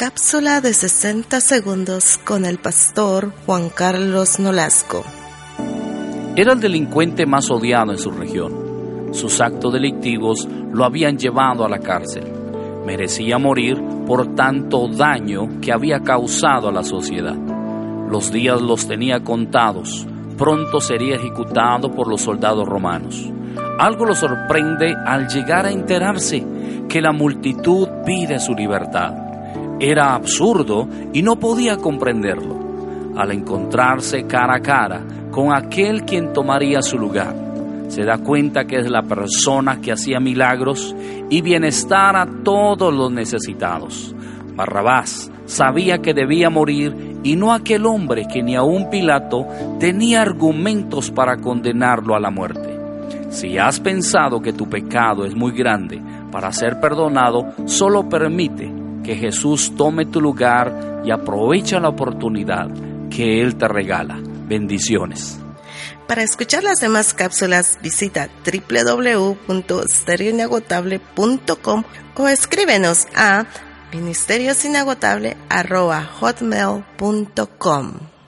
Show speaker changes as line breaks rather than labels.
Cápsula de 60 segundos con el pastor Juan Carlos Nolasco.
Era el delincuente más odiado en su región. Sus actos delictivos lo habían llevado a la cárcel. Merecía morir por tanto daño que había causado a la sociedad. Los días los tenía contados. Pronto sería ejecutado por los soldados romanos. Algo lo sorprende al llegar a enterarse que la multitud pide su libertad. Era absurdo y no podía comprenderlo. Al encontrarse cara a cara con aquel quien tomaría su lugar, se da cuenta que es la persona que hacía milagros y bienestar a todos los necesitados. Barrabás sabía que debía morir y no aquel hombre que ni aun Pilato tenía argumentos para condenarlo a la muerte. Si has pensado que tu pecado es muy grande para ser perdonado, solo permite que Jesús tome tu lugar y aprovecha la oportunidad que Él te regala. Bendiciones.
Para escuchar las demás cápsulas visita www.stereoinagotable.com o escríbenos a ministeriosinagotable.hotmail.com.